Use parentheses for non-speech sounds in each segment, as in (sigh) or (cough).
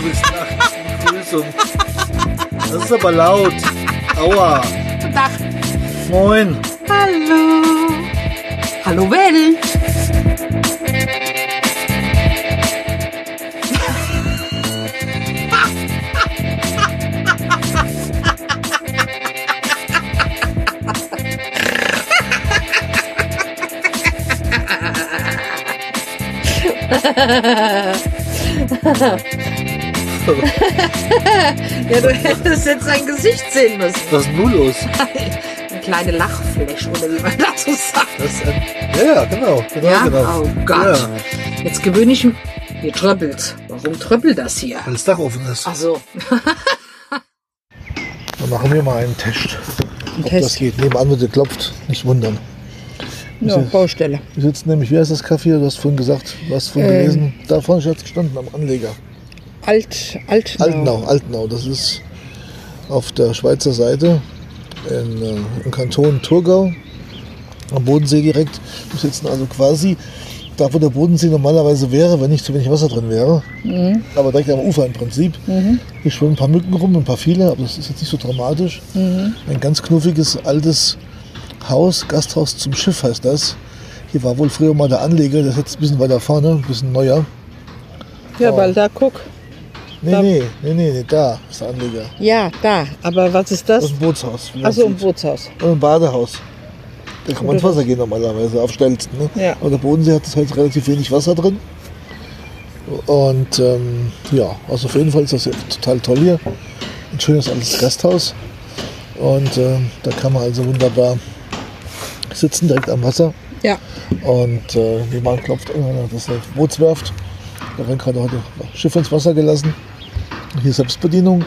bist nachts. Begrüßung. Das ist aber laut. Aua. Guten Tag. Moin. Hallo. Hallo (laughs) (laughs) Ja, du hättest jetzt sein Gesicht sehen müssen. Was ist nun los? Eine kleine Lachfläche, oder wie man dazu sagt. Das ein, ja, ja, genau. genau, Ja? genau. Oh Gott. Ja, Jetzt gewöhne ich mich. Hier tröppelt. Warum tröppelt das hier? weil das Dach offen ist. Ach so. (laughs) Dann machen wir mal einen Test. Ein Ob Test. das geht. Nebenan wird geklopft. Nicht wundern. Ja, Baustelle. Wir sitzen nämlich, wie heißt das Café? Du hast vorhin gesagt, hast vorhin Ähm. gelesen. Da vorne hat es gestanden, am Anleger. Alt, Altnau. Altenau, Altenau. Das ist auf der Schweizer Seite in, äh, im Kanton Thurgau, am Bodensee direkt. Wir sitzen also quasi da, wo der Bodensee normalerweise wäre, wenn nicht zu wenig Wasser drin wäre. Aber direkt am Ufer im Prinzip. Hier schwimmen ein paar Mücken rum, ein paar viele, aber das ist jetzt nicht so dramatisch. Ein ganz knuffiges, altes Haus, Gasthaus zum Schiff heißt das. Hier war wohl früher mal der Anleger, der ist jetzt ein bisschen weiter vorne, ein bisschen neuer. Ja, weil da guck. Nee, Da- nee, nee, nee, nee, da ist der Anleger. Ja, da. Aber was ist Das das? ist ein Bootshaus. Achso, ein. Bootshaus. Und ein Badehaus. Da kann man ins Wasser gehen normalerweise, auf Stelzen. Ne? Ja. Aber der Bodensee hat halt relativ wenig Wasser drin. Und ähm, ja, also auf jeden Fall ist das hier total toll hier. Ein schönes altes Gasthaus. Und ähm, da kann man also wunderbar sitzen, direkt am Wasser. Ja. Und äh, nebenan klopft einer, das ist eine Bootswerft. Da werden gerade heute Schiffe ins Wasser gelassen. Hier Selbstbedienung.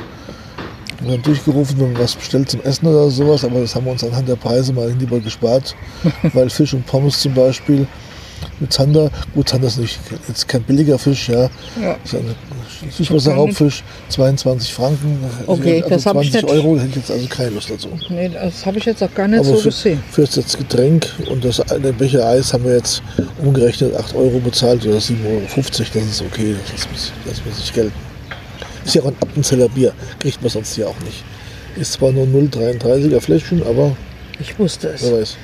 Wir werden durchgerufen, wenn man was bestellt zum Essen oder sowas, aber das haben wir uns anhand der Preise mal lieber gespart. (laughs) weil Fisch und Pommes zum Beispiel mit Zander, gut, Zander ist nicht, jetzt kein billiger Fisch, ja. Ja. Das ist ein Süßwasserraubfisch, 22 Franken. Okay, also das hab ich 20 nicht. Euro, hätte ich jetzt also keine Lust dazu. Nee, das habe ich jetzt auch gar nicht Aber so für, gesehen. für das Getränk und das eine Becher Eis haben wir jetzt umgerechnet 8 Euro bezahlt oder 7,50 Euro. Das ist okay, das muss, das muss ich gelten. Ist ja auch ein Appenzeller Bier, kriegt man sonst hier auch nicht. Ist zwar nur 0,33er Fläschchen, aber Ich wusste es. wer weiß.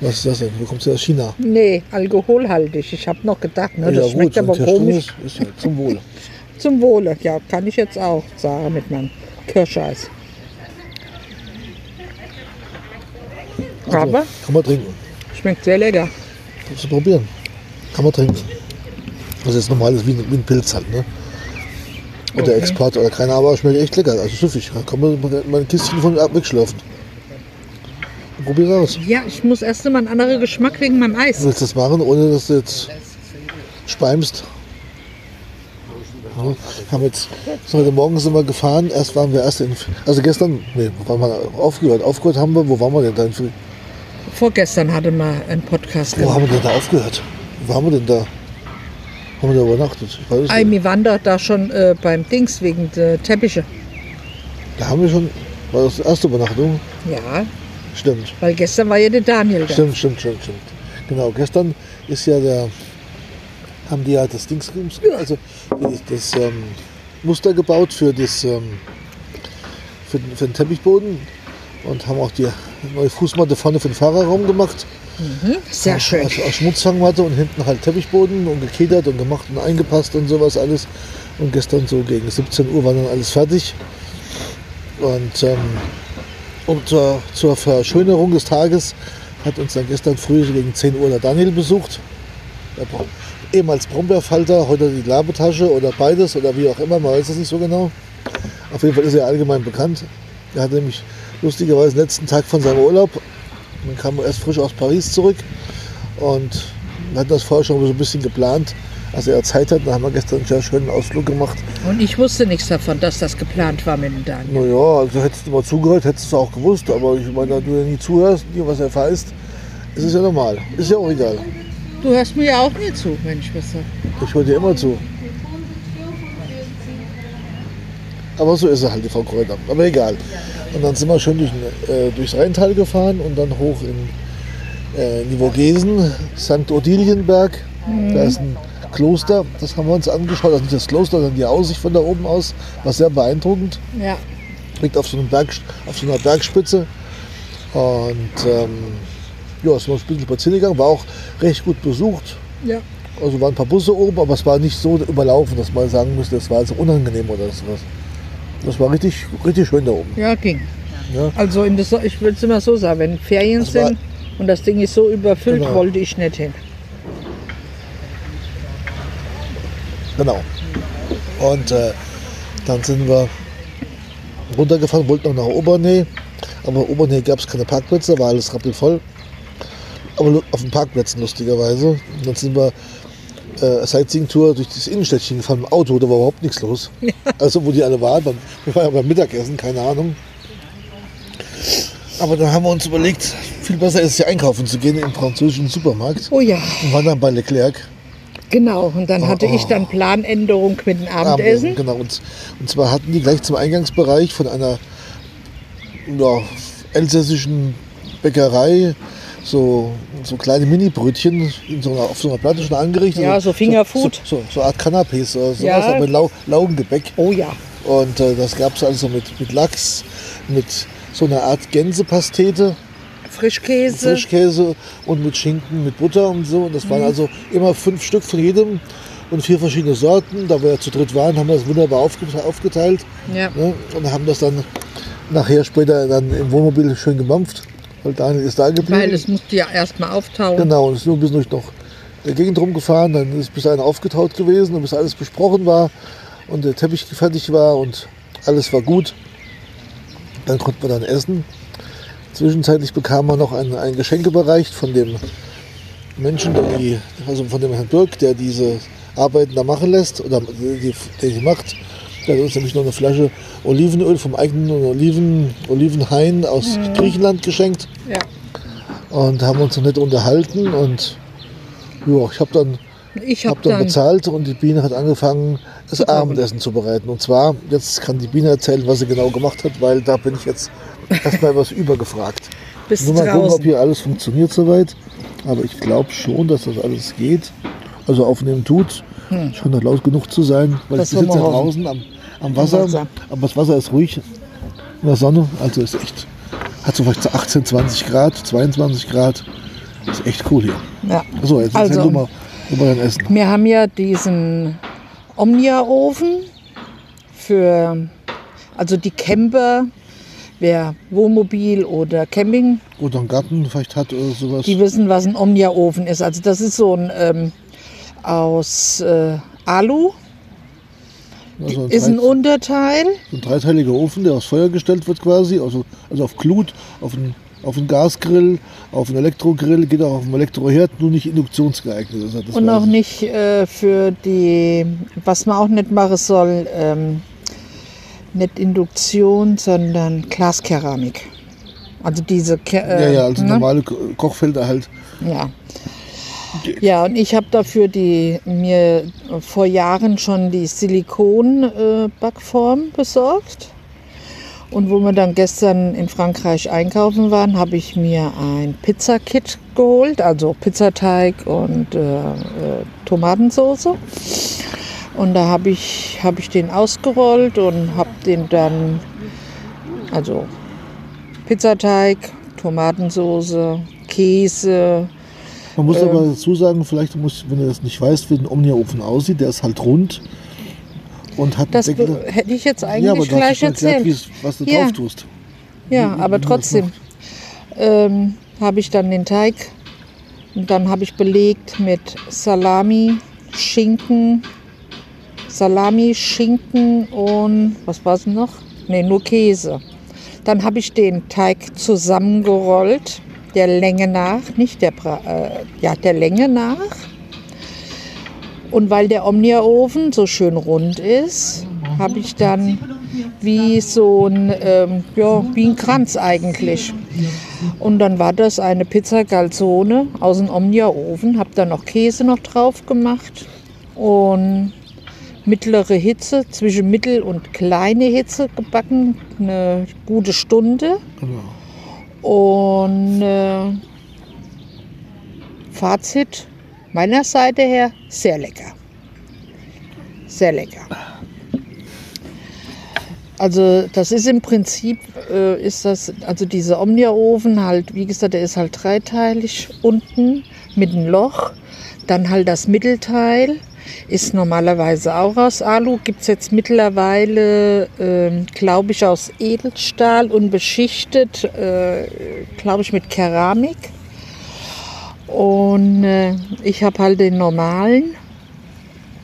Was ist das denn? Wo kommt sie aus China? Nee, alkoholhaltig. Ich habe noch gedacht, ne, das ja schmeckt wenn aber komisch. Ist, ist ja zum Wohle. (laughs) Zum Wohle. Ja, kann ich jetzt auch sagen mit meinem Kirscheis. Also, Aber Kann man trinken. schmeckt sehr lecker. Kannst du probieren. Kann man trinken. Das ist normal, das ist wie, ein- wie ein Pilz halt, ne? Oder Okay. Export oder keine Ahnung, aber schmeckt echt lecker. Also süffig. Da kann man mal ein Kistchen von wegschlürfen. Probier's aus. Ja, ich muss erst mal einen anderen Geschmack wegen meinem Eis. Du willst das machen, ohne dass du jetzt speimst? Ja, haben jetzt, heute Morgen sind wir gefahren. Erst waren wir erst in, also gestern, nee, waren wir aufgehört? Aufgehört haben wir, wo waren wir denn da? in- Vorgestern hatte mal einen Podcast Wo gemacht. haben wir denn da aufgehört? Wo waren wir denn da? Haben wir da übernachtet? Ich weiß Ei, nicht. wir waren doch da schon äh, beim Dings wegen der Teppiche. Da haben wir schon, war das die erste Übernachtung? Ja, Stimmt. weil gestern war ja der Daniel da. Stimmt, stimmt, stimmt, stimmt. Genau, gestern ist ja der, haben die ja das Dings, also das ähm, Muster gebaut für, das, ähm, für, den, für den Teppichboden und haben auch die neue Fußmatte vorne für den Fahrerraum gemacht. Sehr schön. Also aus Schmutzfangmatte und hinten halt Teppichboden und gekedert und gemacht und eingepasst und sowas alles. Und gestern so gegen 17 Uhr war dann alles fertig. Und ähm, um zur, zur Verschönerung des Tages hat uns dann gestern früh so gegen 10 Uhr der Daniel besucht. Der ehemals Brombeerfalter, heute die Labetasche oder beides oder wie auch immer, man weiß es nicht so genau. Auf jeden Fall ist er allgemein bekannt. Er hatte nämlich lustigerweise den letzten Tag von seinem Urlaub. Man kam erst frisch aus Paris zurück und wir hatten das vorher schon so ein bisschen geplant. Als er Zeit hat, dann haben wir gestern einen sehr schönen Ausflug gemacht. Und ich wusste nichts davon, dass das geplant war mit dem Daniel. Naja, also hättest du mal zugehört, hättest du es auch gewusst. Aber ich meine, da du ja nie zuhörst, nie was erfährst, ist es ja normal. Ist ja auch egal. Du hörst mir ja auch nie zu, wenn ich was sage. Ich höre dir immer zu. Aber so ist er halt, die Frau Kräuter. Aber egal. Und dann sind wir schön durch, äh, durchs Rheintal gefahren und dann hoch in, äh, in die Vogesen, St. Odilienberg. Da ist ein Kloster, das haben wir uns angeschaut. Also nicht das Kloster, sondern die Aussicht von da oben aus, war sehr beeindruckend. Ja. Liegt auf so, Berg, auf so einer Bergspitze. Und ähm, ja, es war ein bisschen spazieren gegangen, war auch recht gut besucht. Ja. Also waren ein paar Busse oben, aber es war nicht so überlaufen, dass man sagen müsste, es war also unangenehm oder sowas. Das war richtig, richtig schön da oben. Ja, ging. Ja. Also in das, ich würde es immer so sagen, wenn Ferien Das sind und das Ding ist so überfüllt, Genau. wollte ich nicht hin. Genau. Und äh, dann sind wir runtergefahren, wollten noch nach Obernähe. Aber in Obernähe gab es keine Parkplätze, war alles rappelvoll. Aber auf den Parkplätzen lustigerweise. Und dann sind wir äh, Sightseeing-Tour durch das Innenstädtchen gefahren im Auto, da war überhaupt nichts los. Also wo die alle waren, beim, wir waren ja beim Mittagessen, keine Ahnung. Aber dann haben wir uns überlegt, viel besser ist es ja einkaufen zu gehen im französischen Supermarkt. Oh ja, Und waren dann bei Leclerc. genau. Und dann hatte Oh, ich dann Planänderung mit dem Abendessen. Genau. Und, und zwar hatten die gleich zum Eingangsbereich von einer ja, elsässischen Bäckerei so, so kleine Mini-Brötchen in so einer, auf so einer Platte schon angerichtet. Ja, so Fingerfood. So, so, so eine Art Canapés oder sowas, Ja. aber mit Lau Laugengebäck. Oh ja, Und äh, das gab es also mit, mit Lachs, mit so einer Art Gänsepastete, Frischkäse. Frischkäse und mit Schinken, mit Butter und so. Und das Mhm. waren also immer fünf Stück von jedem und vier verschiedene Sorten. Da wir ja zu dritt waren, haben wir das wunderbar aufge- aufgeteilt Ja. ne? und haben das dann nachher später dann im Wohnmobil schön gemampft, weil Daniel ist da geblieben. Weil es musste ja erstmal auftauchen. Genau, und ist nur ein bisschen durch noch der Gegend rumgefahren, dann ist bis dahin aufgetaut gewesen und bis alles besprochen war und der Teppich fertig war und alles war gut. Dann konnten wir dann essen. Zwischenzeitlich bekam man noch einen, einen Geschenk überreicht von dem Menschen, die, also von dem Herrn Birk, der diese Arbeiten da machen lässt oder die, der die macht. Hat uns nämlich noch eine Flasche Olivenöl vom eigenen Oliven, Olivenhain aus Griechenland geschenkt Ja. und haben uns noch nett unterhalten und ja, ich habe dann, Ich hab habe dann dann, bezahlt und die Biene hat angefangen, das Zu. Abendessen zu bereiten. Und zwar, jetzt kann die Biene erzählen, was sie genau gemacht hat, weil da bin ich jetzt erstmal etwas übergefragt. (laughs) bis Nur mal gucken, ob draußen. hier alles funktioniert soweit. Aber ich glaube schon, dass das alles geht. Also aufnehmen tut. Schon noch laut genug zu sein, weil Hm. Das ich sitze draußen am, am Wasser, Wasser. Aber das Wasser ist ruhig in der Sonne. Also ist echt, hat so vielleicht so 18, 20 Grad, 22 Grad. Ist echt cool hier. Ja. So, jetzt erzähl Also- du mal über dein Essen. Wir haben ja diesen Omnia-Ofen für, also die Camper, wer Wohnmobil oder Camping, Oder einen Garten vielleicht hat oder sowas. die wissen, was ein Omnia-Ofen ist. Also das ist so ein ähm, aus äh, Alu, also ein, ist ein Unterteil. so ein dreiteiliger Ofen, der aufs Feuer gestellt wird quasi. Also, also auf Glut, auf einen, auf einen Gasgrill, auf einen Elektrogrill, geht auch auf einen Elektroherd, nur nicht induktionsgeeignet. Also Und auch ich. nicht äh, für die, was man auch nicht machen soll, ähm, nicht Induktion, sondern Glaskeramik. Also diese Ke Ja, äh, ja, also ne? normale Ko- Kochfelder halt. Ja. Ja, und ich habe dafür die, mir vor Jahren schon die Silikon-Backform besorgt. Und wo wir dann gestern in Frankreich einkaufen waren, habe ich mir ein Pizzakit geholt, also Pizzateig und äh, äh, Tomatensauce. Und da habe ich, hab ich den ausgerollt und habe den dann, also Pizzateig, Tomatensauce, Käse, Man muss Ähm. aber dazu sagen, vielleicht, muss, wenn du das nicht weißt, wie ein Omnia-Ofen aussieht, der ist halt rund und hat Das Deckel. hätte ich jetzt Ja, eigentlich aber du hast gleich erklärt, erzählt. wie's- was du Ja. drauf tust. Ja, wie- aber wie trotzdem ähm, habe ich dann den Teig und dann habe ich belegt mit Salami, Schinken, Salami, Schinken und was war es noch? Ne, nur Käse. Dann habe ich den Teig zusammengerollt, der Länge nach, nicht der, äh, ja, der Länge nach. Und weil der Omnia-Ofen so schön rund ist, habe ich dann wie so ein, ähm, ja, wie ein Kranz eigentlich. Und dann war das eine Pizza Calzone aus dem Omnia-Ofen. Habe dann noch Käse noch drauf gemacht und mittlere Hitze, zwischen mittel und kleine Hitze gebacken, eine gute Stunde. Genau. Und äh, Fazit meiner Seite her, sehr lecker. Sehr lecker. Also das ist im Prinzip, äh, ist das, also dieser Omnia-Ofen halt, wie gesagt, der ist halt dreiteilig unten mit einem Loch. Dann halt das Mittelteil ist normalerweise auch aus Alu. Gibt es jetzt mittlerweile, äh, glaube ich, aus Edelstahl und beschichtet, äh, glaube ich, mit Keramik. Und äh, ich habe halt den normalen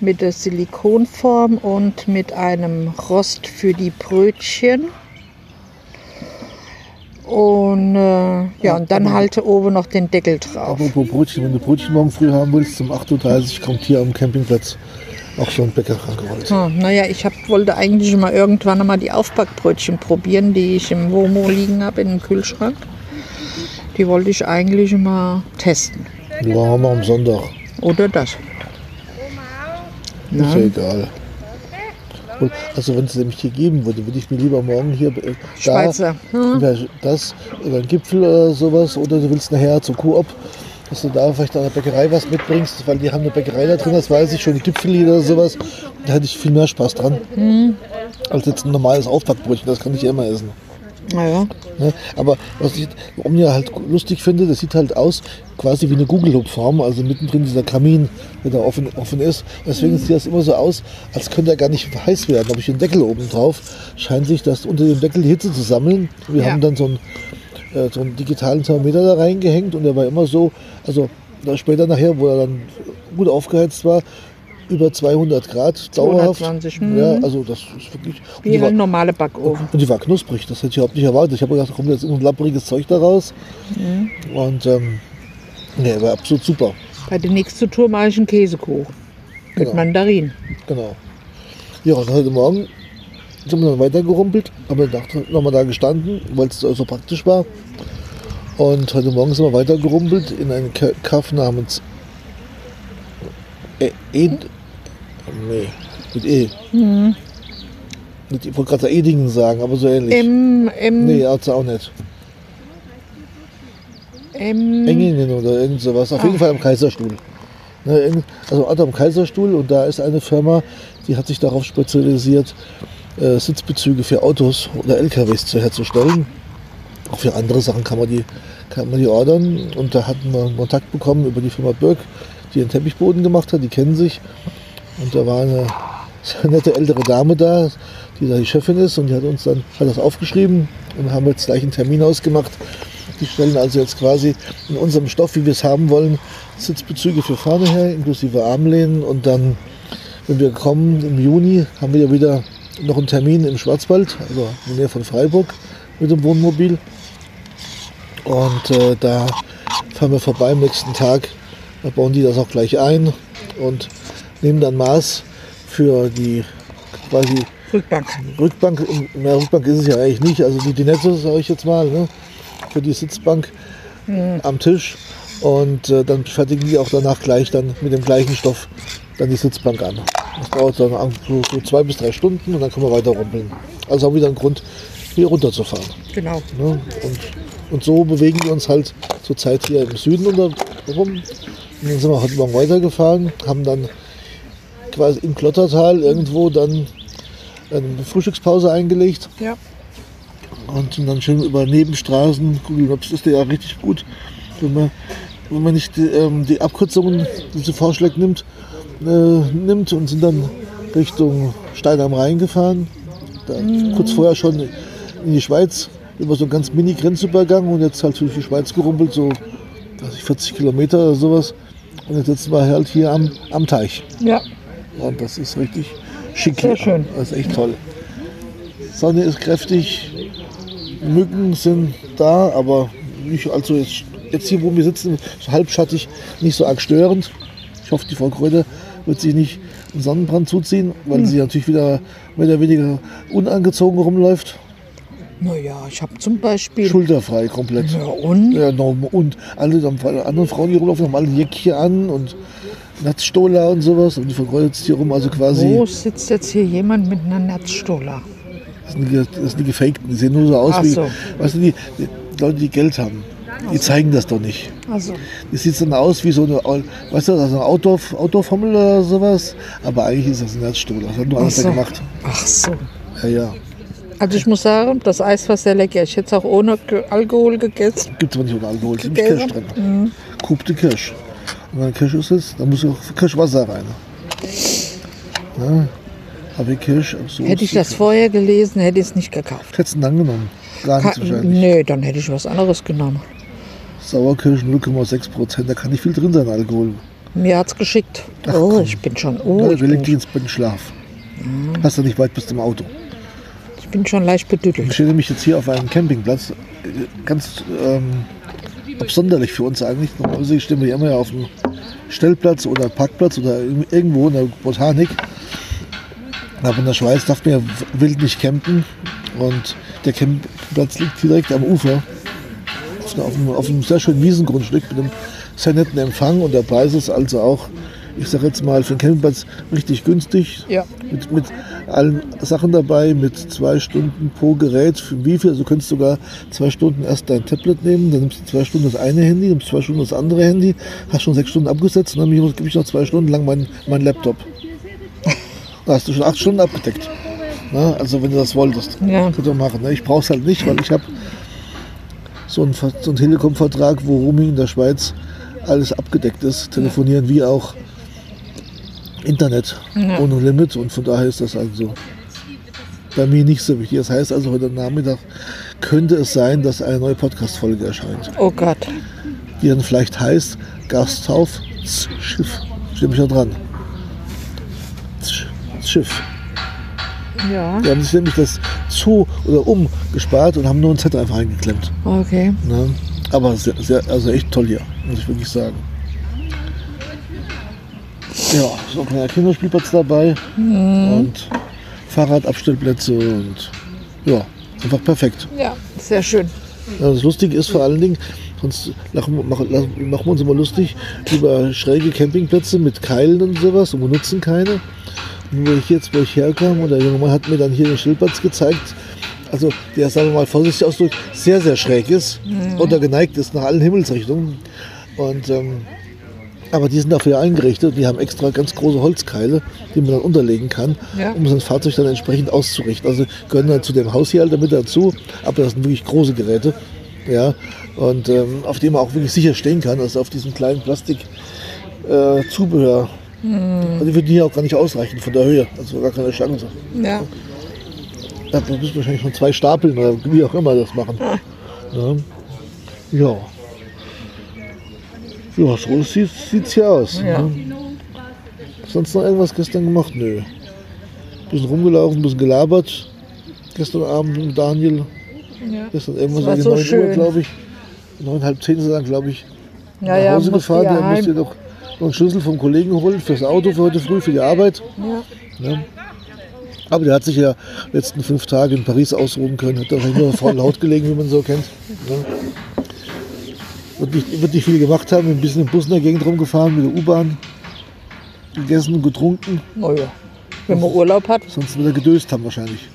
mit der Silikonform und mit einem Rost für die Brötchen. Und äh, ja, und dann halte oben noch den Deckel drauf. Apropos Brötchen, wenn du Brötchen morgen früh haben willst, um 8.30 Uhr kommt hier am Campingplatz auch schon ein Bäcker rangerollt. Ah, naja, ich hab, wollte eigentlich mal irgendwann mal die Aufbackbrötchen probieren, die ich im Womo liegen habe in dem Kühlschrank. Die wollte ich eigentlich mal testen. Die waren wir am Sonntag. Oder das. Ist ja egal. Und, also wenn es nämlich hier geben würde, würde ich mir lieber morgen hier äh, Schweizer. Da, Hm. ja, das oder ein Gipfel oder sowas oder du willst nachher zur Coop, dass du da vielleicht an der Bäckerei was mitbringst, weil die haben eine Bäckerei da drin, das weiß ich schon, Gipfel oder sowas. Da hätte ich viel mehr Spaß dran. Hm. Als jetzt ein normales Aufbackbrötchen, das kann ich ja immer essen. Naja. Ne? Aber was ich Omnia halt lustig finde, das sieht halt aus quasi wie eine Google-Hub-Form, also mittendrin dieser Kamin, der da offen, offen ist. Deswegen sieht das immer so aus, als könnte er gar nicht heiß werden. Aber durch den Deckel oben drauf scheint sich das unter dem Deckel die Hitze zu sammeln. Wir Ja. haben dann so einen, äh, so einen digitalen Thermometer da reingehängt und der war immer so, also da später nachher, wo er dann gut aufgeheizt war, über 200 Grad dauerhaft. 220, Ja, mhm. also das ist wirklich. Wie die war- halt normale Backofen. und die war knusprig, das hätte ich überhaupt nicht erwartet. Ich habe gedacht, da kommt jetzt irgendein lappriges Zeug da raus. Und ähm, nee, war absolut super. Bei der nächsten Tour mache ich einen Käsekuchen. Mit Genau. Mandarinen. Genau. Ja, und heute Morgen sind wir dann weitergerumpelt, haben wir nochmal da gestanden, weil es so praktisch war. Und heute Morgen sind wir weitergerumpelt in einen Ka- Kaff namens E. Ed nee, mit E. Mit, ich wollte gerade Edingen sagen, aber so ähnlich. Im, im, nee, also auch nicht. im Engingen oder irgend sowas. Auf jeden Fall am Kaiserstuhl. Ne, also Ort am Kaiserstuhl und da ist eine Firma, die hat sich darauf spezialisiert, äh, Sitzbezüge für Autos oder LKWs zu herzustellen. Auch für andere Sachen kann man die, kann man die ordern. Und da hatten wir Kontakt bekommen über die Firma Birk, die den Teppichboden gemacht hat. Die kennen sich. Und da war eine sehr nette ältere Dame da, die da die Chefin ist. Und die hat uns dann hat das aufgeschrieben und haben jetzt gleich einen Termin ausgemacht. Die stellen also jetzt quasi in unserem Stoff, wie wir es haben wollen, Sitzbezüge für vorne her, inklusive Armlehnen. Und dann, wenn wir kommen im Juni, haben wir ja wieder noch einen Termin im Schwarzwald, also in der Nähe von Freiburg, mit dem Wohnmobil. Und äh, da fahren wir vorbei am nächsten Tag. Da bauen die das auch gleich ein und nehmen dann Maß für die quasi Rückbank. Rückbank. Mehr Rückbank ist es ja eigentlich nicht. Also die Dinette, sage ich jetzt mal, ne? für die Sitzbank am Tisch. Und äh, dann fertigen die auch danach gleich dann mit dem gleichen Stoff dann die Sitzbank an. Das dauert dann an- so, so zwei bis drei Stunden und dann können wir weiter rumpeln. Also haben wir wieder einen Grund, hier runterzufahren. Genau. Ne? Und, und so bewegen wir uns halt zurzeit hier im Süden rum. Und dann sind wir heute Morgen weitergefahren, haben dann quasi im Klottertal irgendwo dann eine Frühstückspause eingelegt Ja. und dann schön über Nebenstraßen. Google Maps ist ja richtig gut, wenn man, wenn man nicht die, ähm, die Abkürzungen, die sie vorschlägt, nimmt, äh, nimmt und sind dann Richtung Stein am Rhein gefahren. Da, Kurz vorher schon in die Schweiz über so einen ganz mini Grenzübergang und jetzt halt durch die Schweiz gerumpelt, so ich, 40 Kilometer oder sowas. Und jetzt sitzen wir halt hier am, am Teich. Ja. Und das ist richtig schick. Sehr schön. Das ist echt toll. Sonne ist kräftig, Mücken sind da, aber nicht also jetzt, jetzt hier, wo wir sitzen, so halbschattig, nicht so arg störend. Ich hoffe, die Frau Kräuter wird sich nicht einen Sonnenbrand zuziehen, weil sie natürlich wieder mehr oder weniger unangezogen rumläuft. Naja, ich habe zum Beispiel. Schulterfrei komplett. Ja, und? Ja, no, und alle anderen Frauen, die rumlaufen, haben alle Jäckchen an und Natzstola und sowas. Und die sitzt hier rum, also quasi. Wo sitzt jetzt hier jemand mit einer Netzstola? Das sind, die, das sind die Gefakten, die sehen nur so aus Ach wie, so. weißt du, die, die Leute, die Geld haben. Die zeigen das doch nicht. Also, Das sieht dann aus wie so eine, weißt du, also eine Outdoor, Outdoor-Formel oder sowas. Aber eigentlich ist das ein Herzstuhl. Das hat nur anders so. gemacht. ach so. Ja, ja. Also ich muss sagen, das Eis war sehr lecker. Ich hätte es auch ohne Alkohol gegessen. Gibt es aber nicht ohne Alkohol. Es ist Gegessen? Kirsch drin. Kup de Kirsch. Und wenn Kirsch ist es, dann muss auch Kirschwasser rein. Ja. Aber Kirsch, so Hätte ich das vorher gelesen, hätte ich es nicht gekauft. Hättest du ihn angenommen? Gar nichts wahrscheinlich. nee, dann hätte ich was anderes genommen. Sauerkirsch 0,6 Prozent, da kann nicht viel drin sein, Alkohol. Mir hat's geschickt. Ach, oh, komm. ich bin schon, oh, Ja, ich wir legen bin, dich ins Bett und schlaf. Hast du nicht weit bis zum Auto. Ich bin schon leicht Ich bedüttelt. stehe nämlich jetzt hier auf einem Campingplatz. Ganz ähm, absonderlich für uns eigentlich. Normalerweise stehen wir ja immer auf dem Stellplatz oder Parkplatz oder irg- irgendwo in der Botanik. Aber in der Schweiz darf man ja wild nicht campen. Und der Campingplatz liegt direkt am Ufer. Auf, einem, auf einem sehr schönen Wiesengrundstück mit einem sehr netten Empfang. Und der Preis ist also auch, ich sage jetzt mal, für den Campingplatz richtig günstig. Ja. Mit, mit allen Sachen dabei, mit zwei Stunden pro Gerät. Für wie viel? Also du könntest sogar zwei Stunden erst dein Tablet nehmen, dann nimmst du zwei Stunden das eine Handy, nimmst zwei Stunden das andere Handy, hast schon sechs Stunden abgesetzt und dann gebe ich noch zwei Stunden lang meinen mein Laptop. (laughs) Da hast du schon acht Stunden abgedeckt. Na, also wenn du das wolltest, Ja. könntest du machen. Ne? Ich brauche es halt nicht, weil ich habe so einen, so einen Telekom-Vertrag, wo Roaming in der Schweiz alles abgedeckt ist, telefonieren wie auch Internet ohne Limit und von daher ist das also bei mir nicht so wichtig. Das heißt also, heute Nachmittag könnte es sein, dass eine neue Podcast-Folge erscheint, Oh Gott. die dann vielleicht heißt Gasthaus Schiff. Steht mich da dran. Schiff. Ja. Die haben sich nämlich das zu oder um gespart und haben nur ein Z einfach eingeklemmt. Okay. Ne? Aber sehr, sehr, also echt toll hier, muss ich wirklich sagen. Ja, ist auch ein kleiner Kinderspielplatz dabei und Fahrradabstellplätze und ja, einfach perfekt. Ja, sehr schön. Ja, das Lustige ist vor allen Dingen, sonst lachen, machen, lachen- machen wir uns immer lustig über schräge Campingplätze mit Keilen und sowas und wir nutzen keine. Und wo ich jetzt, wo ich herkam, und der junge Mann hat mir dann hier den Stellplatz gezeigt, also der, sagen wir mal vorsichtig ausdrückt, sehr, sehr schräg ist oder geneigt ist nach allen Himmelsrichtungen. Und, ähm, aber die sind dafür eingerichtet, die haben extra ganz große Holzkeile, die man dann unterlegen kann, Ja. um sein Fahrzeug dann entsprechend auszurichten. Also gehören dann zu dem Haus hier halt damit dazu, aber das sind wirklich große Geräte. Ja, und ähm, auf dem man auch wirklich sicher stehen kann, also auf diesem kleinen Plastik äh, Zubehör. Also die würden hier auch gar nicht ausreichen von der Höhe, also gar keine Chance. Ja. Da müssen wir wahrscheinlich schon zwei stapeln oder wie auch immer das machen. Ja. Ja. Ja, so sieht es hier aus. Ja. Ne? Sonst noch irgendwas gestern gemacht? Nö. Bisschen rumgelaufen, bisschen gelabert. Gestern Abend mit Daniel. Ja. Gestern irgendwas war gegen so 9 Uhr, schön. glaube ich. Neun, halb zehn ist er dann, glaube ich, Ja, nach ja, Hause musste gefahren. ja Der musste heim. noch, noch einen Schlüssel vom Kollegen holen fürs Auto für heute früh, für die Arbeit. Ja. Ne? Aber der hat sich ja letzten fünf Tage in Paris ausruhen können, hat wahrscheinlich nur voll (laughs) laut gelegen, wie man so kennt. Ne? Wird, nicht, wird nicht viel gemacht haben, ein bisschen im Bus in der Gegend rumgefahren, mit der U-Bahn, gegessen und getrunken. Oh ja. Wenn man Urlaub hat, Sonst wird er gedöst haben wahrscheinlich.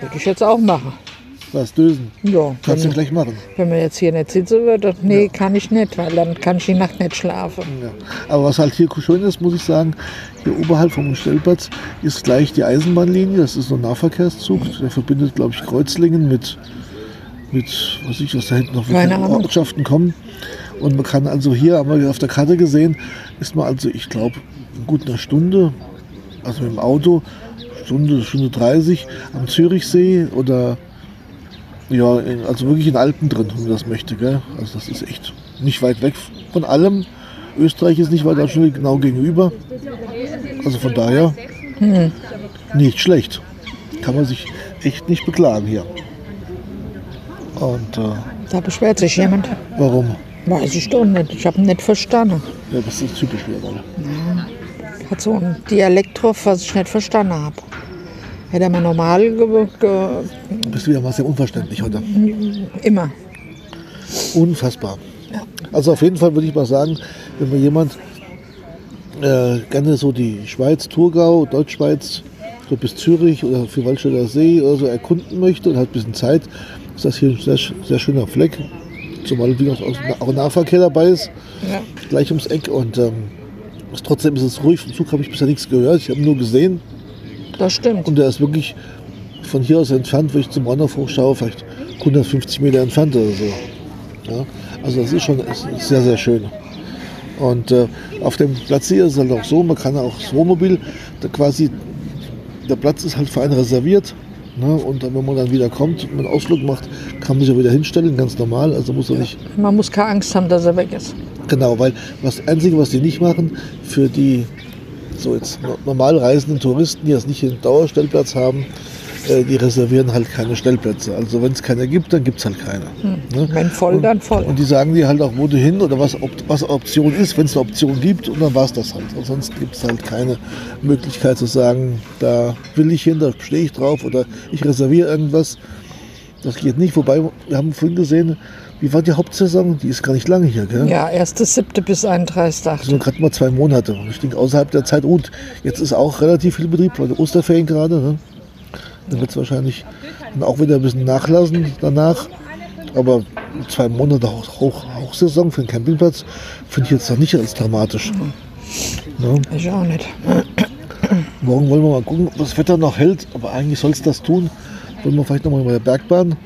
würde ich jetzt auch machen. Was, dösen? Ja, Kannst du wenn, gleich machen. wenn man jetzt hier nicht sitzen würde, nee, kann ich nicht, weil dann kann ich die Nacht nicht schlafen. Ja. Aber was halt hier schön ist, muss ich sagen, hier oberhalb vom Stellplatz ist gleich die Eisenbahnlinie. Das ist so ein Nahverkehrszug. Der verbindet, glaube ich, Kreuzlingen mit, mit was ich, was da hinten noch Keine Ahnung. Ortschaften kommen. Und man kann also hier, haben wir auf der Karte gesehen, ist man also, ich glaube, gut einer Stunde, also mit dem Auto, Stunde, Stunde 30 am Zürichsee oder ja, in, also wirklich in Alpen drin, wenn man das möchte. Gell? Also das ist echt nicht weit weg von allem. Österreich ist nicht weit schon genau gegenüber. Also von daher nicht schlecht. Kann man sich echt nicht beklagen hier. Und äh, Da beschwert sich jemand. warum? Weiß ich doch nicht. Ich habe ihn nicht verstanden. Ja, das ist typisch wieder mal. Hat so ein Dialekt drauf, was ich nicht verstanden habe. Hätte er mal normal ge ge Du bist wieder mal sehr unverständlich heute. immer. Unfassbar. Also auf jeden Fall würde ich mal sagen, wenn mir jemand äh, gerne so die Schweiz, Thurgau, Deutschschweiz, so bis Zürich oder für Waldstätter See oder so erkunden möchte und hat ein bisschen Zeit, ist das hier ein sehr, sehr schöner Fleck. zumal wie auch auch Nahverkehr dabei ist, Ja. gleich ums Eck. Und ähm, trotzdem ist es ruhig. Vom Zug habe ich bisher nichts gehört. Ich habe nur gesehen. Das stimmt. Und der ist wirklich von hier aus entfernt, wo ich zum Bahnhof hochschaue, vielleicht 150 Meter entfernt oder so. Ja? Also das ist schon ist sehr, sehr schön. Und äh, auf dem Platz hier ist es halt auch so, man kann auch das Wohnmobil, da quasi, der Platz ist halt für einen reserviert. Ne? Und dann, wenn man dann wieder kommt und einen Ausflug macht, kann man sich ja wieder hinstellen, ganz normal. Also muss er nicht Man muss keine Angst haben, dass er weg ist. Genau, weil das Einzige, was die nicht machen, für die so jetzt no- normal reisenden Touristen, die jetzt nicht einen Dauerstellplatz haben, äh, die reservieren halt keine Stellplätze. Also wenn es keine gibt, dann gibt es halt keine. Ne? Wenn voll, dann voll. Und die sagen dir halt auch, wo du hin oder was, ob, was Option ist, wenn es eine Option gibt und dann war es das halt. Ansonsten gibt es halt keine Möglichkeit zu sagen, da will ich hin, da stehe ich drauf oder ich reserviere irgendwas. Das geht nicht. Wobei, wir haben vorhin gesehen, wie war die Hauptsaison? Die ist gar nicht lange hier, gell? Ja, 1.7. bis 31. Das sind gerade mal zwei Monate. Und ich denke, außerhalb der Zeit, gut, jetzt ist auch relativ viel Betrieb, weil Osterferien gerade. Ne? Dann wird es wahrscheinlich dann auch wieder ein bisschen nachlassen danach. Aber zwei Monate Hoch, Hoch, Hochsaison für den Campingplatz finde ich jetzt noch nicht als dramatisch. Ne? Ich auch nicht. Morgen wollen wir mal gucken, ob das Wetter noch hält. Aber eigentlich soll es das tun. Wollen wir vielleicht noch mal mit der Bergbahn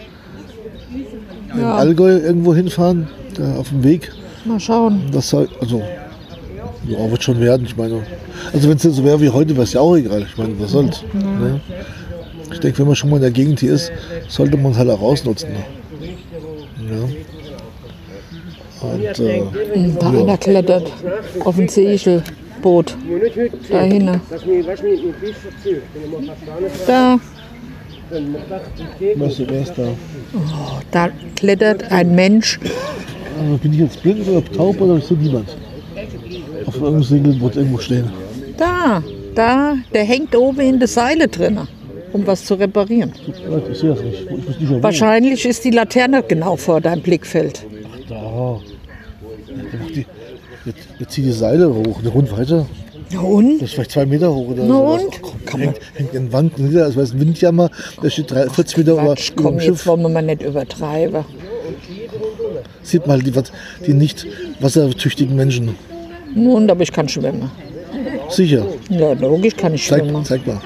in Ja, Allgäu irgendwo hinfahren, da auf dem Weg. mal schauen. Das soll, also, ja, wird schon werden. Ich meine, also wenn es jetzt so wäre wie heute, wäre es ja auch egal. Ich meine, was soll's. Ne? Ich denke, wenn man schon mal in der Gegend hier ist, sollte man es halt auch ausnutzen. Ne? Ja. Und äh, Da einer klettert auf ein Segelboot. Da hinten. Da, was ist da? da klettert ein Mensch. Also, bin ich jetzt blind oder taub oder ist da niemand? Auf irgendeinem Segelboot irgendwo stehen. Da, da, der hängt oben in der Seile drin, um was zu reparieren. Ich sehe das nicht. Ich muss nicht Wahrscheinlich ist die Laterne genau vor deinem Blickfeld. Da. Macht die, jetzt, jetzt zieht die Seile hoch. Der Hund weiter. Ja, und? Das ist vielleicht zwei Meter hoch oder Na sowas. und? Ach, komm, man- hängt, hängt in Wanken nieder, es ein Windjammer. Der steht drei, 40 Meter über, komm, dem jetzt Schiff. wollen wir mal nicht übertreiben. Sieht mal die, die nicht wassertüchtigen Menschen. Nun, aber ich kann schwimmen. Sicher. Ja, logisch kann ich Zeig, schwimmen. zeig mal.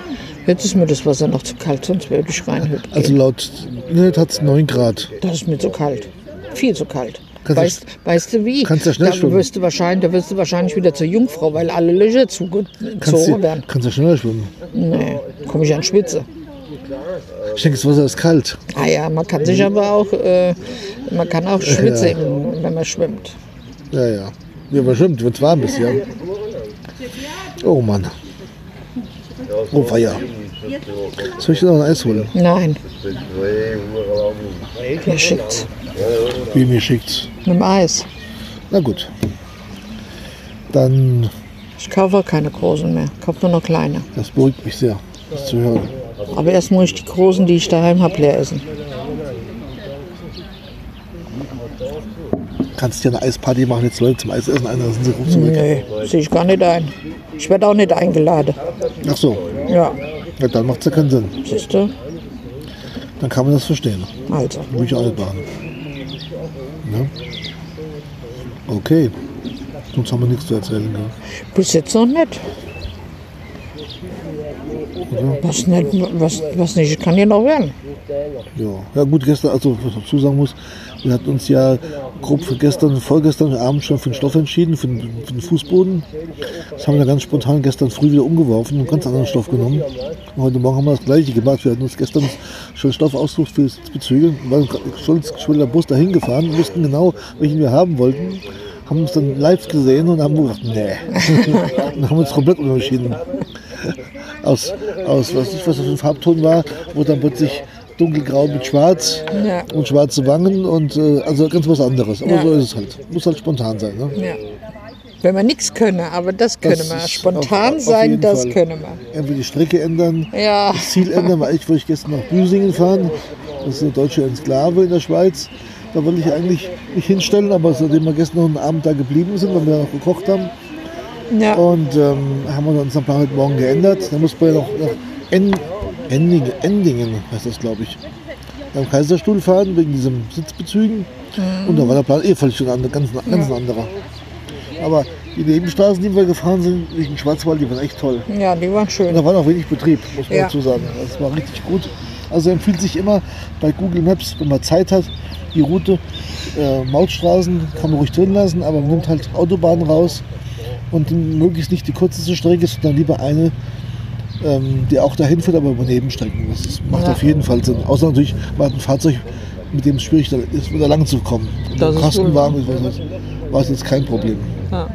Jetzt ist mir das Wasser noch zu kalt, sonst würde ich reinhüpfen. Also laut Internet hat es 9 Grad. Das ist mir zu kalt. Viel zu kalt. Du- weißt, weißt du wie? kannst ja schnell da schwimmen. wirst du wahrscheinlich, Da wirst du wahrscheinlich wieder zur Jungfrau, weil alle Löcher zugezogen du werden. kannst ja schneller schwimmen. Nee, komme ich an Schwitze. Ich denke, das Wasser ist kalt. Ah ja, man kann sich aber auch, äh, man kann auch schwitzen, im- wenn man schwimmt. Ja, ja. Ja, aber stimmt, wenn es warm ist, ja. Oh Mann. Oh, Feier. Soll ich dir noch ein Eis holen? Nein. Mir schickt's. Wie mir schickt's. Mit dem Eis. Na gut. Dann, Ich kaufe auch keine großen mehr. Ich kaufe nur noch kleine. das beruhigt mich sehr, das zu hören. Aber erst muss ich die großen, die ich daheim habe, leer essen. Kannst dir eine Eisparty machen, jetzt Leute zum Eisessen ein, dann sind sie ruckzuck weg. Nee, sehe ich gar nicht ein. Ich werde auch nicht eingeladen. Ach so, Ja, ja, dann macht es ja keinen Sinn. siehst du? Dann kann man das verstehen. Also. Würde ich auch nicht machen. Ne? Okay. Sonst haben wir nichts zu erzählen. Ne? Bis jetzt noch nicht. Oder? Was nicht, was, was nicht, kann ja noch werden. Ja. ja, gut, gestern, also was ich dazu sagen muss, wir hatten uns ja grob für gestern, vorgestern Abend schon für den Stoff entschieden, für den, für den Fußboden. Das haben wir ganz spontan gestern früh wieder umgeworfen und einen ganz anderen Stoff genommen. Und heute Morgen haben wir das gleiche gemacht. Wir hatten uns gestern schon Stoff ausgesucht für das Bezüge, waren stolz geschwelliger Bus dahin gefahren, wussten genau, welchen wir haben wollten. Haben uns dann live gesehen und haben gedacht, nee. (laughs) und haben wir uns komplett umentschieden. Aus, aus was ich was das für ein Farbton war, wurde dann plötzlich dunkelgrau mit schwarz Ja. und schwarze Wangen und äh, also ganz was anderes. Aber Ja. so ist es halt. Muss halt spontan sein. Ne? Ja. Wenn wir nichts können, aber das können Das wir. ist Spontan auf- auf sein, das Fall. können wir. Entweder die Strecke ändern, Ja, das Ziel ändern, weil ich wollte ich gestern nach Büsingen fahren. Das ist eine deutsche Enklave in der Schweiz. Da wollte ich eigentlich mich hinstellen, aber seitdem wir gestern noch einen Abend da geblieben sind, weil wir noch gekocht haben, ja. und ähm, haben wir unseren Plan heute Morgen geändert. Dann muss man ja noch nach en Endingen, Endingen heißt das, glaube ich, beim Kaiserstuhl fahren, wegen diesen Sitzbezügen. Und da war der Plan eh völlig ein ganz, ganz ein anderer. Aber die Nebenstraßen, die wir gefahren sind, durch den Schwarzwald, die waren echt toll. Ja, die waren Und schön. da war noch wenig Betrieb, muss man Ja. dazu sagen. Das war richtig gut. Also empfiehlt sich immer bei Google Maps, wenn man Zeit hat, die Route, äh, Mautstraßen kann man ruhig drin lassen, aber man nimmt halt Autobahnen raus und möglichst nicht die kürzeste Strecke, sondern lieber eine, ähm, die auch dahin führt, aber über Nebenstrecken. Das macht Ja. auf jeden Fall Sinn. Außer natürlich, man hat ein Fahrzeug, mit dem es schwierig ist, wieder lang zu kommen. Und Das Kastenwagen ich weiß nicht, war es jetzt kein Problem Ja.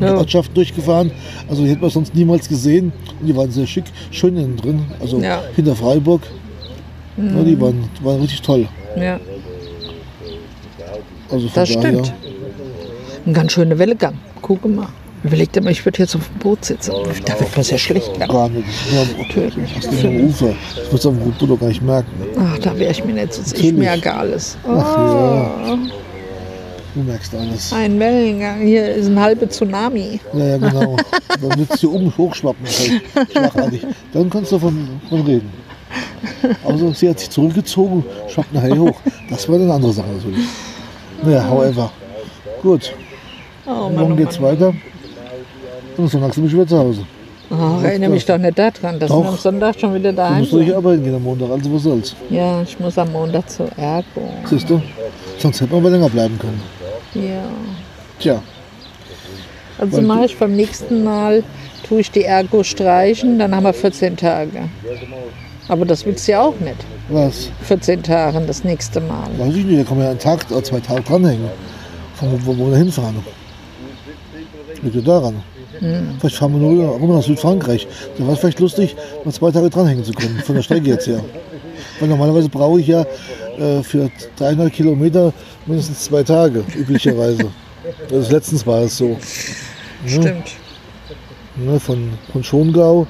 die Ja. Ortschaft durchgefahren. Also die hätten wir sonst niemals gesehen. Und die waren sehr schick, schön innen drin. Also Ja. Mhm. hinter Freiburg. Ja, die waren, die waren richtig toll. ja, Also von das daher, stimmt. Ein ganz schöner Wellegang. Guck mal. Überleg dir mal, ich würde jetzt auf dem Boot sitzen. Da wird man sehr schlecht. Gar nicht. Ja, Natürlich. hast du am Ufer. Das würdest du am Boot doch gar nicht merken. Ach, da wäre ich mir nicht so sicher. Ich merke alles. Ach Oh, ja. Du merkst alles. Ein Wellengang. Hier ist ein halber Tsunami. Ja, ja, genau. Dann wird es hier oben hochschwappen. Halt, schlagartig. Dann kannst du davon, davon reden. Also sie hat sich zurückgezogen, schwappt nachher hoch. Das war eine andere Sache natürlich. Naja, however. Gut. Oh, Mann, Morgen oh, geht's Mann. weiter. Und Sonntag sind wir schon wieder zu Hause. Oh, erinnere mich doch nicht daran, dass Doch. wir am Sonntag schon wieder Du daheim musst sind. arbeiten gehen am Montag, also was soll's. Ja, ich muss am Montag zur Ergo. Siehst du? Sonst hätten wir aber länger bleiben können. Ja. Tja, Also mache ich beim nächsten Mal, tue ich die Ergo streichen, dann haben wir 14 Tage. Aber das willst du ja auch nicht. was? 14 Tage das nächste Mal. Weiß ich nicht, da kann man ja einen Tag oder zwei Tage dranhängen. Von wo, wo wir hinfahren. Liegt ja daran. Vielleicht fahren wir nur runter nach Südfrankreich. Da wäre es vielleicht lustig, mal zwei Tage dranhängen zu können, von der Strecke jetzt her. Weil normalerweise brauche ich ja äh, für 300 Kilometer mindestens zwei Tage, üblicherweise. Das letztens war es so. Stimmt. Ne, von, von Schongau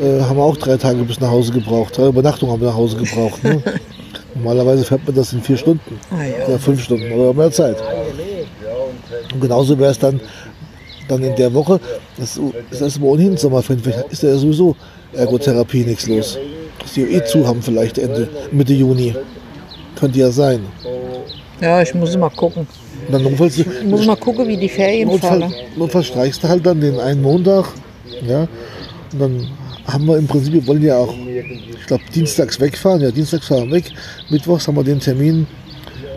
äh, haben wir auch drei Tage bis nach Hause gebraucht. Drei Übernachtungen haben wir nach Hause gebraucht. Ne? (laughs) Normalerweise fährt man das in vier Stunden. Ah, ja. Oder fünf Stunden oder mehr Zeit. Und genauso wäre es dann, dann in der Woche, das ist mal ohnehin vielleicht ist ja sowieso Ergotherapie nichts los. Dass die eh zu haben vielleicht Ende, Mitte Juni. Könnte ja sein. Ja, ich muss mal gucken. Und dann notfalls, Ich muss mal gucken, wie die Ferien Notfall, fallen. notfalls streichst du halt dann den einen Montag. Ja, und dann haben wir im Prinzip, wir wollen ja auch, ich glaube, dienstags wegfahren. Ja, dienstags fahren wir weg. Mittwochs haben wir den Termin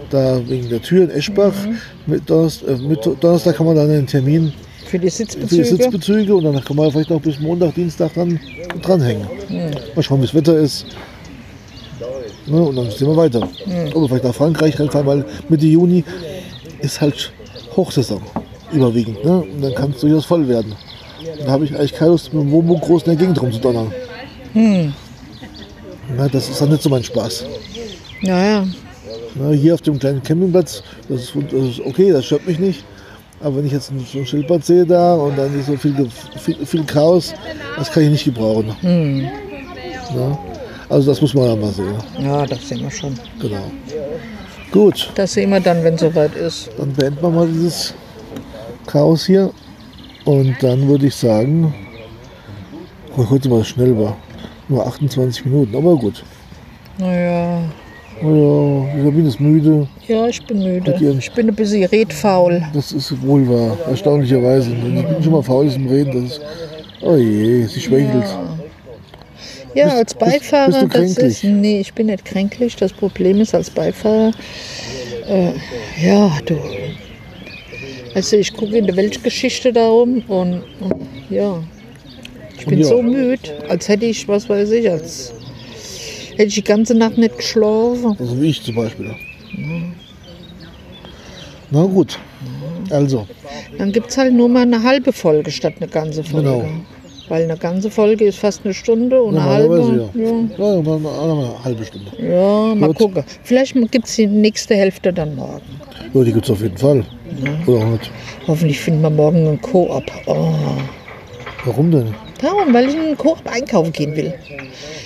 da wegen der Tür in Eschbach. Mit Donnerstag, äh, mit Donnerstag haben wir dann den Termin Für die für die Sitzbezüge. Sitzbezüge und dann kann man vielleicht noch bis Montag, Dienstag dann dranhängen. Mal schauen, wie das Wetter ist. Ne, und dann sehen wir weiter. Oder vielleicht nach Frankreich reinfahren, weil Mitte Juni ist halt Hochsaison überwiegend. Ne? Und dann kann es durchaus voll werden. Da habe ich eigentlich keine Lust, mit dem Wohnmobil groß in der Gegend rumzudonnern. Na, das ist dann nicht so mein Spaß. Ja, ja. Na, hier auf dem kleinen Campingplatz, das ist, das ist okay, das stört mich nicht. Aber wenn ich jetzt so ein Schildpad sehe da und dann ist so viel, viel, viel Chaos, das kann ich nicht gebrauchen. Ja, also das muss man ja mal sehen. Ja, das sehen wir schon. Genau. Gut, Das sehen wir dann, wenn soweit ist. dann beenden wir mal dieses Chaos hier. Und dann würde ich sagen, heute mal schnell war. Nur 28 Minuten, aber gut. Naja. Oh ja, Sabine ist müde. Ja, ich bin müde. Ich bin ein bisschen redfaul. Das ist wohl wahr, erstaunlicherweise. Ich bin schon mal faul ist im Reden. Das ist, oh je, sie schwächelt. Ja, Bist- als bist- Beifahrer, bist du das ist. Nee, ich bin nicht kränklich. Das Problem ist, als Beifahrer, äh, ja, du. Also, ich gucke in der Weltgeschichte darum und, und ja. Ich bin ja. so müde, als hätte ich, was weiß ich, als hätte ich die ganze Nacht nicht geschlafen. Also wie ich zum Beispiel. Na gut, also, Dann gibt es halt nur mal eine halbe Folge statt eine ganze Folge. Genau. Weil eine ganze Folge ist fast eine Stunde und eine halbe. ja. Ja, Ja, mal, mal, mal eine halbe Stunde. ja mal Gut. gucken. Vielleicht gibt es die nächste Hälfte dann morgen. Ja, die gibt es auf jeden Fall. Oder auch nicht. Hoffentlich finden wir morgen einen Koop. Oh. Warum denn? Darum, weil ich in einen Koop einkaufen gehen will.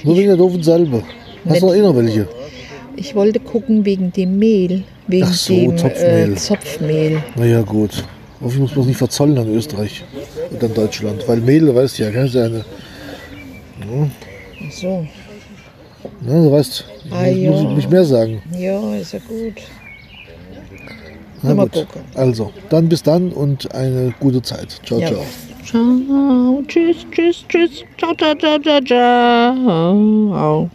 Nur wegen der doofen Salbe. Hast du noch eh noch welche? Ich wollte gucken wegen dem Mehl. Wegen Ach so, dem Zopfmehl. Äh, Zopfmehl. Naja, gut. Hoffentlich muss man es nicht verzollen an Österreich und an Deutschland. Weil Mehl, du weißt ja, kannst du eine. Ach so. Na, du weißt, ich Ah, muss, muss ja. ich nicht mehr sagen. Ja, ist ja gut. Na Mal gut. gucken. Also, dann bis dann und eine gute Zeit. Ciao, Ja. ciao. Ciao. Tschüss, tschüss, tschüss. Ciao, ciao, ciao, ciao, ciao.